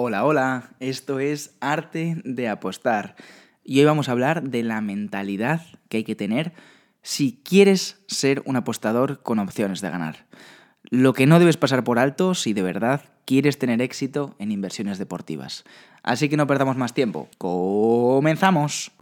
Hola, hola, esto es Arte de Apostar y hoy vamos a hablar de la mentalidad que hay que tener si quieres ser un apostador con opciones de ganar. Lo que no debes pasar por alto si de verdad quieres tener éxito en inversiones deportivas. Así que no perdamos más tiempo. ¡Comenzamos!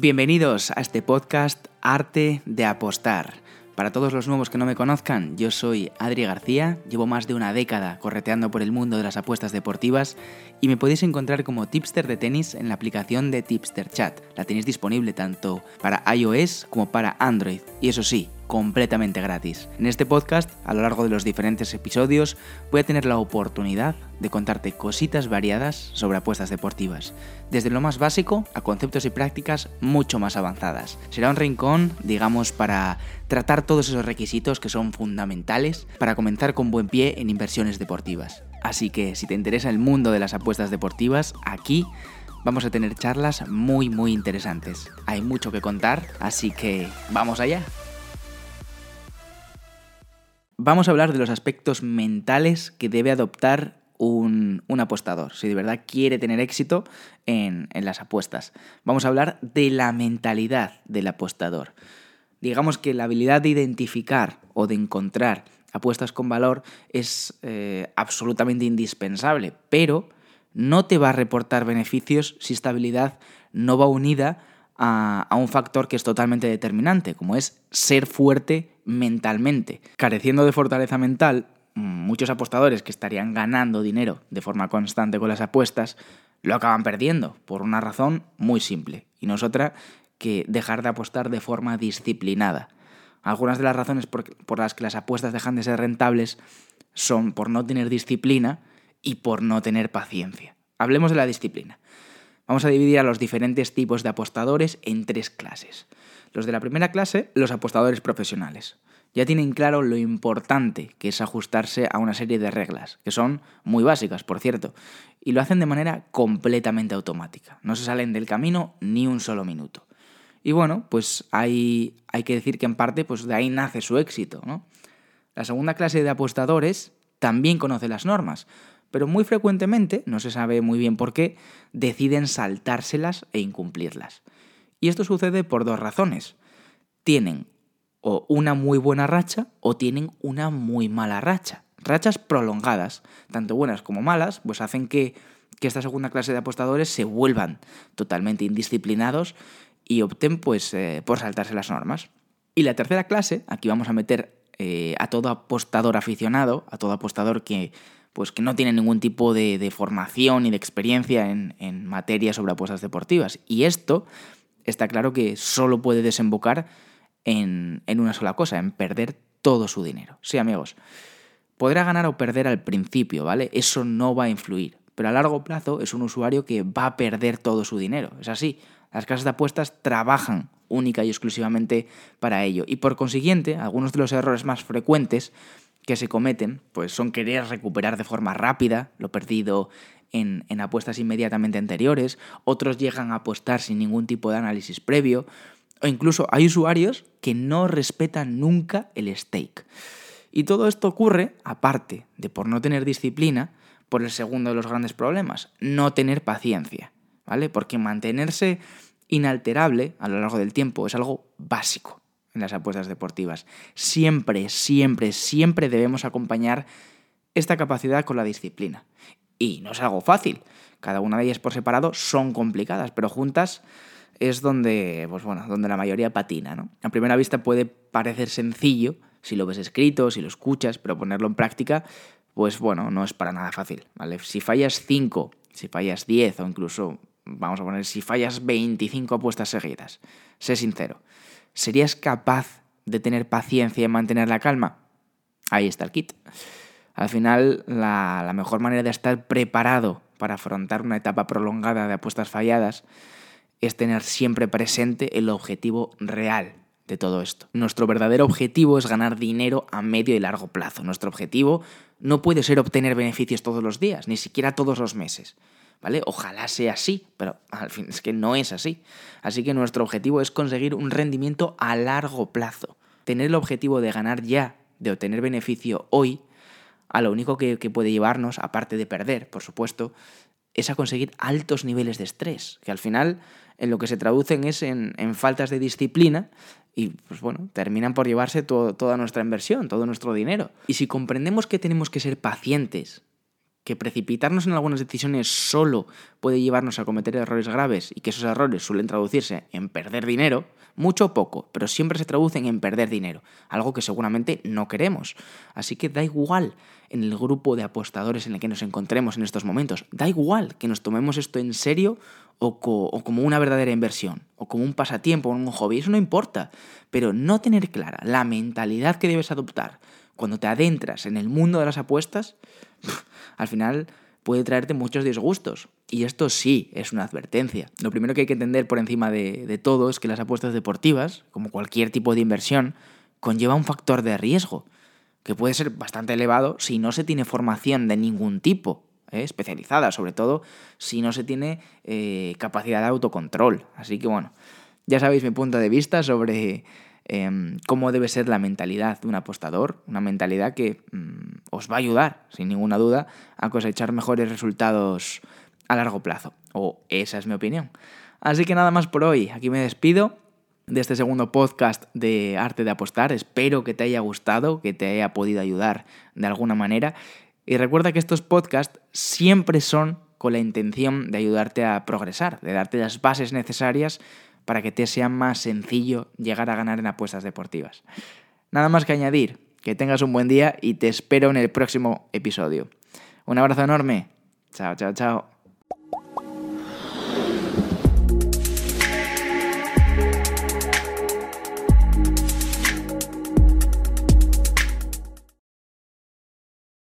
Bienvenidos a este podcast Arte de Apostar. Para todos los nuevos que no me conozcan, yo soy Adri García, llevo más de una década correteando por el mundo de las apuestas deportivas y me podéis encontrar como tipster de tenis en la aplicación de Tipster Chat. La tenéis disponible tanto para iOS como para Android. Y eso sí, completamente gratis. En este podcast, a lo largo de los diferentes episodios, voy a tener la oportunidad de contarte cositas variadas sobre apuestas deportivas, desde lo más básico a conceptos y prácticas mucho más avanzadas. Será un rincón, digamos, para tratar todos esos requisitos que son fundamentales para comenzar con buen pie en inversiones deportivas. Así que si te interesa el mundo de las apuestas deportivas, aquí vamos a tener charlas muy muy interesantes. Hay mucho que contar, así que vamos allá vamos a hablar de los aspectos mentales que debe adoptar un, apostador, si de verdad quiere tener éxito en, en, las apuestas. Vamos a hablar de la mentalidad del apostador. Digamos que la habilidad de identificar o de encontrar apuestas con valor es eh, absolutamente indispensable, pero no te va a reportar beneficios si esta habilidad no va unida a, un factor que es totalmente determinante, como es ser fuerte mentalmente. Careciendo de fortaleza mental, muchos apostadores que estarían ganando dinero de forma constante con las apuestas lo acaban perdiendo por una razón muy simple, y no es otra que dejar de apostar de forma disciplinada. Algunas de las razones por, por, las que las apuestas dejan de ser rentables son por no tener disciplina y por no tener paciencia. Hablemos de la disciplina. Vamos a dividir a los diferentes tipos de apostadores en tres clases. Los de la primera clase, los apostadores profesionales. Ya tienen claro lo importante que es ajustarse a una serie de reglas, que son muy básicas, por cierto, y lo hacen de manera completamente automática. No se salen del camino ni un solo minuto. Y bueno, pues hay, hay que decir que en parte pues de ahí nace su éxito. La segunda clase de apostadores también conoce las normas, pero muy frecuentemente, no se sabe muy bien por qué, deciden saltárselas e incumplirlas. Y esto sucede por dos razones. Tienen o una muy buena racha o tienen una muy mala racha. Rachas prolongadas, tanto buenas como malas, pues hacen que, esta segunda clase de apostadores se vuelvan totalmente indisciplinados y opten pues eh, por saltarse las normas. Y la tercera clase, aquí vamos a meter eh, a todo apostador aficionado, a todo apostador que pues que no tiene ningún tipo de, formación ni de experiencia en, en, materia sobre apuestas deportivas. Y esto está claro que solo puede desembocar en, en una sola cosa, en perder todo su dinero. Sí, amigos, podrá ganar o perder al principio, ¿vale? Eso no va a influir. Pero a largo plazo es un usuario que va a perder todo su dinero. Es así. Las casas de apuestas trabajan única y exclusivamente para ello. Y por consiguiente, algunos de los errores más frecuentes que se cometen pues son querer recuperar de forma rápida lo perdido en, en, apuestas inmediatamente anteriores, otros llegan a apostar sin ningún tipo de análisis previo, o incluso hay usuarios que no respetan nunca el stake. Y todo esto ocurre, aparte de por no tener disciplina, por el segundo de los grandes problemas, no tener paciencia, ¿vale? Porque mantenerse inalterable a lo largo del tiempo es algo básico en las apuestas deportivas. Siempre, siempre, siempre debemos acompañar esta capacidad con la disciplina. Y no es algo fácil. Cada una de ellas por separado son complicadas, pero juntas es donde, pues bueno, donde la mayoría patina. ¿no? A primera vista puede parecer sencillo si lo ves escrito, si lo escuchas, pero ponerlo en práctica, pues bueno, no es para nada fácil. ¿vale? Si fallas 5, si fallas 10 o incluso, vamos a poner, si fallas 25 apuestas seguidas, sé sincero ¿Serías capaz de tener paciencia y mantener la calma? Ahí está el kit. Al final, la, mejor manera de estar preparado para afrontar una etapa prolongada de apuestas falladas es tener siempre presente el objetivo real de todo esto. Nuestro verdadero objetivo es ganar dinero a medio y largo plazo. Nuestro objetivo no puede ser obtener beneficios todos los días, ni siquiera todos los meses. ¿Vale? Ojalá sea así, pero al fin es que no es así. Así que nuestro objetivo es conseguir un rendimiento a largo plazo. Tener el objetivo de ganar ya, de obtener beneficio hoy, a lo único que, puede llevarnos, aparte de perder, por supuesto, es a conseguir altos niveles de estrés, que al final en lo que se traducen es en, faltas de disciplina y pues bueno, terminan por llevarse toda nuestra inversión, todo nuestro dinero. Y si comprendemos que tenemos que ser pacientes, que precipitarnos en algunas decisiones solo puede llevarnos a cometer errores graves y que esos errores suelen traducirse en perder dinero, mucho o poco, pero siempre se traducen en perder dinero, algo que seguramente no queremos. Así que da igual en el grupo de apostadores en el que nos encontremos en estos momentos, da igual que nos tomemos esto en serio o, como una verdadera inversión, o como un pasatiempo, o un hobby, eso no importa, pero no tener clara la mentalidad que debes adoptar cuando te adentras en el mundo de las apuestas, al final puede traerte muchos disgustos. Y esto sí es una advertencia. Lo primero que hay que entender por encima de, todo es que las apuestas deportivas, como cualquier tipo de inversión, conlleva un factor de riesgo, que puede ser bastante elevado si no se tiene formación de ningún tipo, ¿eh? especializada, sobre todo si no se tiene eh, capacidad de autocontrol. Así que bueno, ya sabéis mi punto de vista sobre em, cómo debe ser la mentalidad de un apostador, una mentalidad que mm, os va a ayudar, sin ninguna duda, a cosechar mejores resultados a largo plazo. O esa es mi opinión. Así que nada más por hoy, aquí me despido de este segundo podcast de Arte de Apostar. Espero que te haya gustado, que te haya podido ayudar de alguna manera. Y recuerda que estos podcasts siempre son con la intención de ayudarte a progresar, de darte las bases necesarias para que te sea más sencillo llegar a ganar en apuestas deportivas. Nada más que añadir, que tengas un buen día y te espero en el próximo episodio. Un abrazo enorme. Chao, chao, chao.